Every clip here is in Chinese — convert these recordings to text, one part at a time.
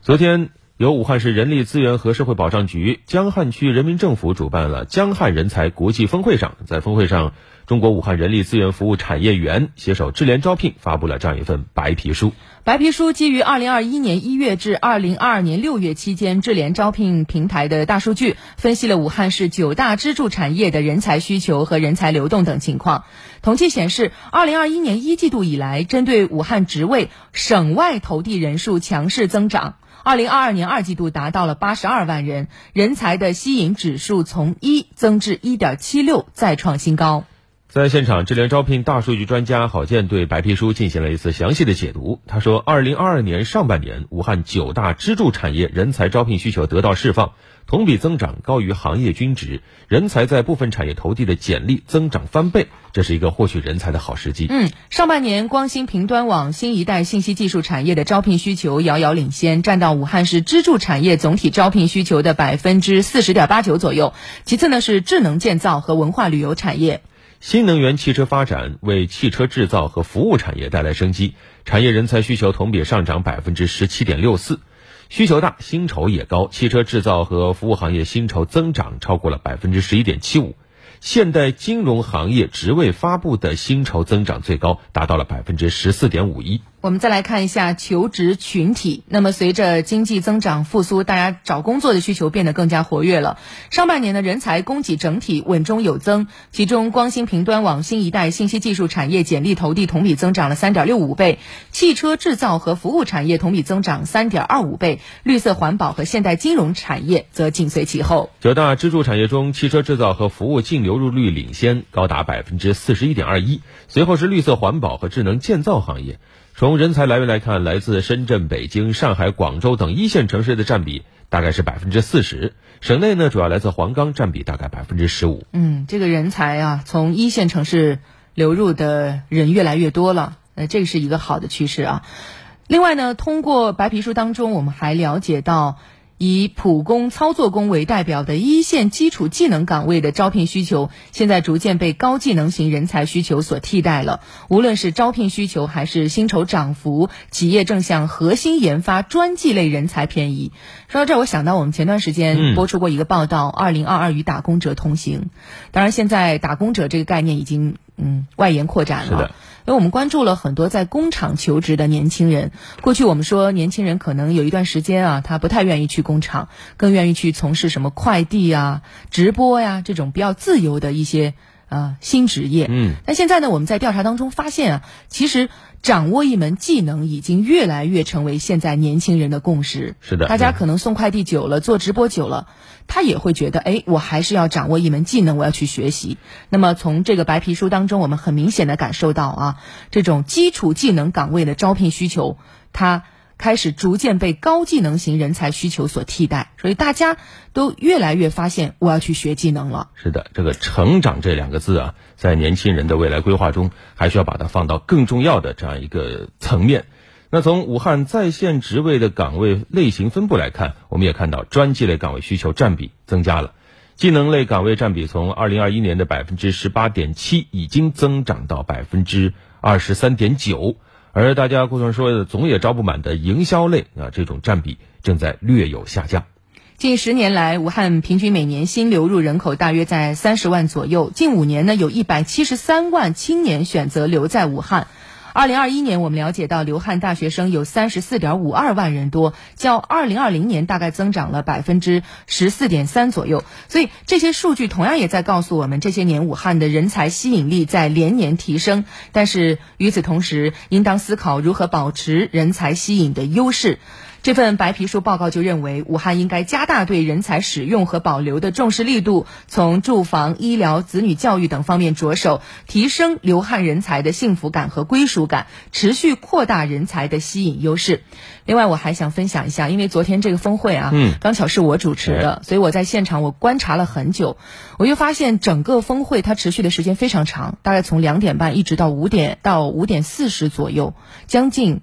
昨天，由武汉市人力资源和社会保障局、江汉区人民政府主办了江汉人才国际峰会上，在峰会上，中国武汉人力资源服务产业园携手智联招聘发布了这样一份白皮书。白皮书基于二零二一年一月至二零二二年六月期间智联招聘平台的大数据，分析了武汉市九大支柱产业的人才需求和人才流动等情况。统计显示，二零二一年一季度以来，针对武汉职位省外投递人数强势增长。二零二二年二季度达到了八十二万人，人才的吸引指数从一增至一点七六，再创新高。在现场，智联招聘大数据专家郝建对白皮书进行了一次详细的解读。他说，二零二二年上半年，武汉九大支柱产业人才招聘需求得到释放，同比增长高于行业均值，人才在部分产业投递的简历增长翻倍，这是一个获取人才的好时机。嗯，上半年光芯屏端网新一代信息技术产业的招聘需求遥遥领先，占到武汉市支柱产业总体招聘需求的百分之四十点八九左右。其次呢是智能建造和文化旅游产业。新能源汽车发展为汽车制造和服务产业带来生机，产业人才需求同比上涨百分之十七点六四，需求大，薪酬也高。汽车制造和服务行业薪酬增长超过了百分之十一点七五，现代金融行业职位发布的薪酬增长最高，达到了百分之十四点五一。我们再来看一下求职群体。那么，随着经济增长复苏，大家找工作的需求变得更加活跃了。上半年的人才供给整体稳中有增，其中光芯平端网新一代信息技术产业简历投递同比增长了三点六五倍，汽车制造和服务产业同比增长三点二五倍，绿色环保和现代金融产业则紧随其后。九大支柱产业中，汽车制造和服务净流入率领先，高达百分之四十一点二一，随后是绿色环保和智能建造行业。从人才来源来看，来自深圳、北京、上海、广州等一线城市的占比大概是百分之四十。省内呢，主要来自黄冈，占比大概百分之十五。嗯，这个人才啊，从一线城市流入的人越来越多了，呃，这个是一个好的趋势啊。另外呢，通过白皮书当中，我们还了解到。以普工、操作工为代表的一线基础技能岗位的招聘需求，现在逐渐被高技能型人才需求所替代了。无论是招聘需求还是薪酬涨幅，企业正向核心研发专技类人才偏移。说到这儿，我想到我们前段时间播出过一个报道，《二零二二与打工者同行》。当然，现在打工者这个概念已经嗯外延扩展了。因为我们关注了很多在工厂求职的年轻人。过去我们说，年轻人可能有一段时间啊，他不太愿意去工厂，更愿意去从事什么快递啊、直播呀这种比较自由的一些啊新职业。嗯。但现在呢，我们在调查当中发现啊，其实掌握一门技能已经越来越成为现在年轻人的共识。是的。大家可能送快递久了，做直播久了。他也会觉得，哎，我还是要掌握一门技能，我要去学习。那么从这个白皮书当中，我们很明显的感受到啊，这种基础技能岗位的招聘需求，它开始逐渐被高技能型人才需求所替代。所以大家都越来越发现，我要去学技能了。是的，这个“成长”这两个字啊，在年轻人的未来规划中，还需要把它放到更重要的这样一个层面。那从武汉在线职位的岗位类型分布来看，我们也看到专技类岗位需求占比增加了，技能类岗位占比从二零二一年的百分之十八点七已经增长到百分之二十三点九，而大家顾总说的总也招不满的营销类啊，这种占比正在略有下降。近十年来，武汉平均每年新流入人口大约在三十万左右，近五年呢，有一百七十三万青年选择留在武汉。二零二一年，我们了解到留汉大学生有三十四点五二万人多，较二零二零年大概增长了百分之十四点三左右。所以这些数据同样也在告诉我们，这些年武汉的人才吸引力在连年提升。但是与此同时，应当思考如何保持人才吸引的优势。这份白皮书报告就认为，武汉应该加大对人才使用和保留的重视力度，从住房、医疗、子女教育等方面着手，提升留汉人才的幸福感和归属感，持续扩大人才的吸引优势。另外，我还想分享一下，因为昨天这个峰会啊，嗯，刚巧是我主持的，所以我在现场我观察了很久，我就发现整个峰会它持续的时间非常长，大概从两点半一直到五点到五点四十左右，将近。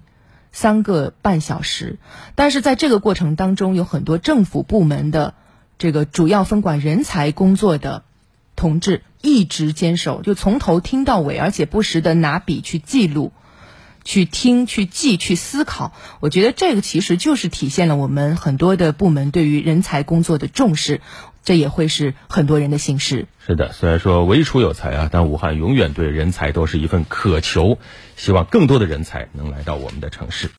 三个半小时，但是在这个过程当中，有很多政府部门的这个主要分管人才工作的同志一直坚守，就从头听到尾，而且不时的拿笔去记录。去听、去记、去思考。我觉得这个其实就是体现了我们很多的部门对于人才工作的重视，这也会是很多人的心事。是的，虽然说唯楚有才啊，但武汉永远对人才都是一份渴求，希望更多的人才能来到我们的城市。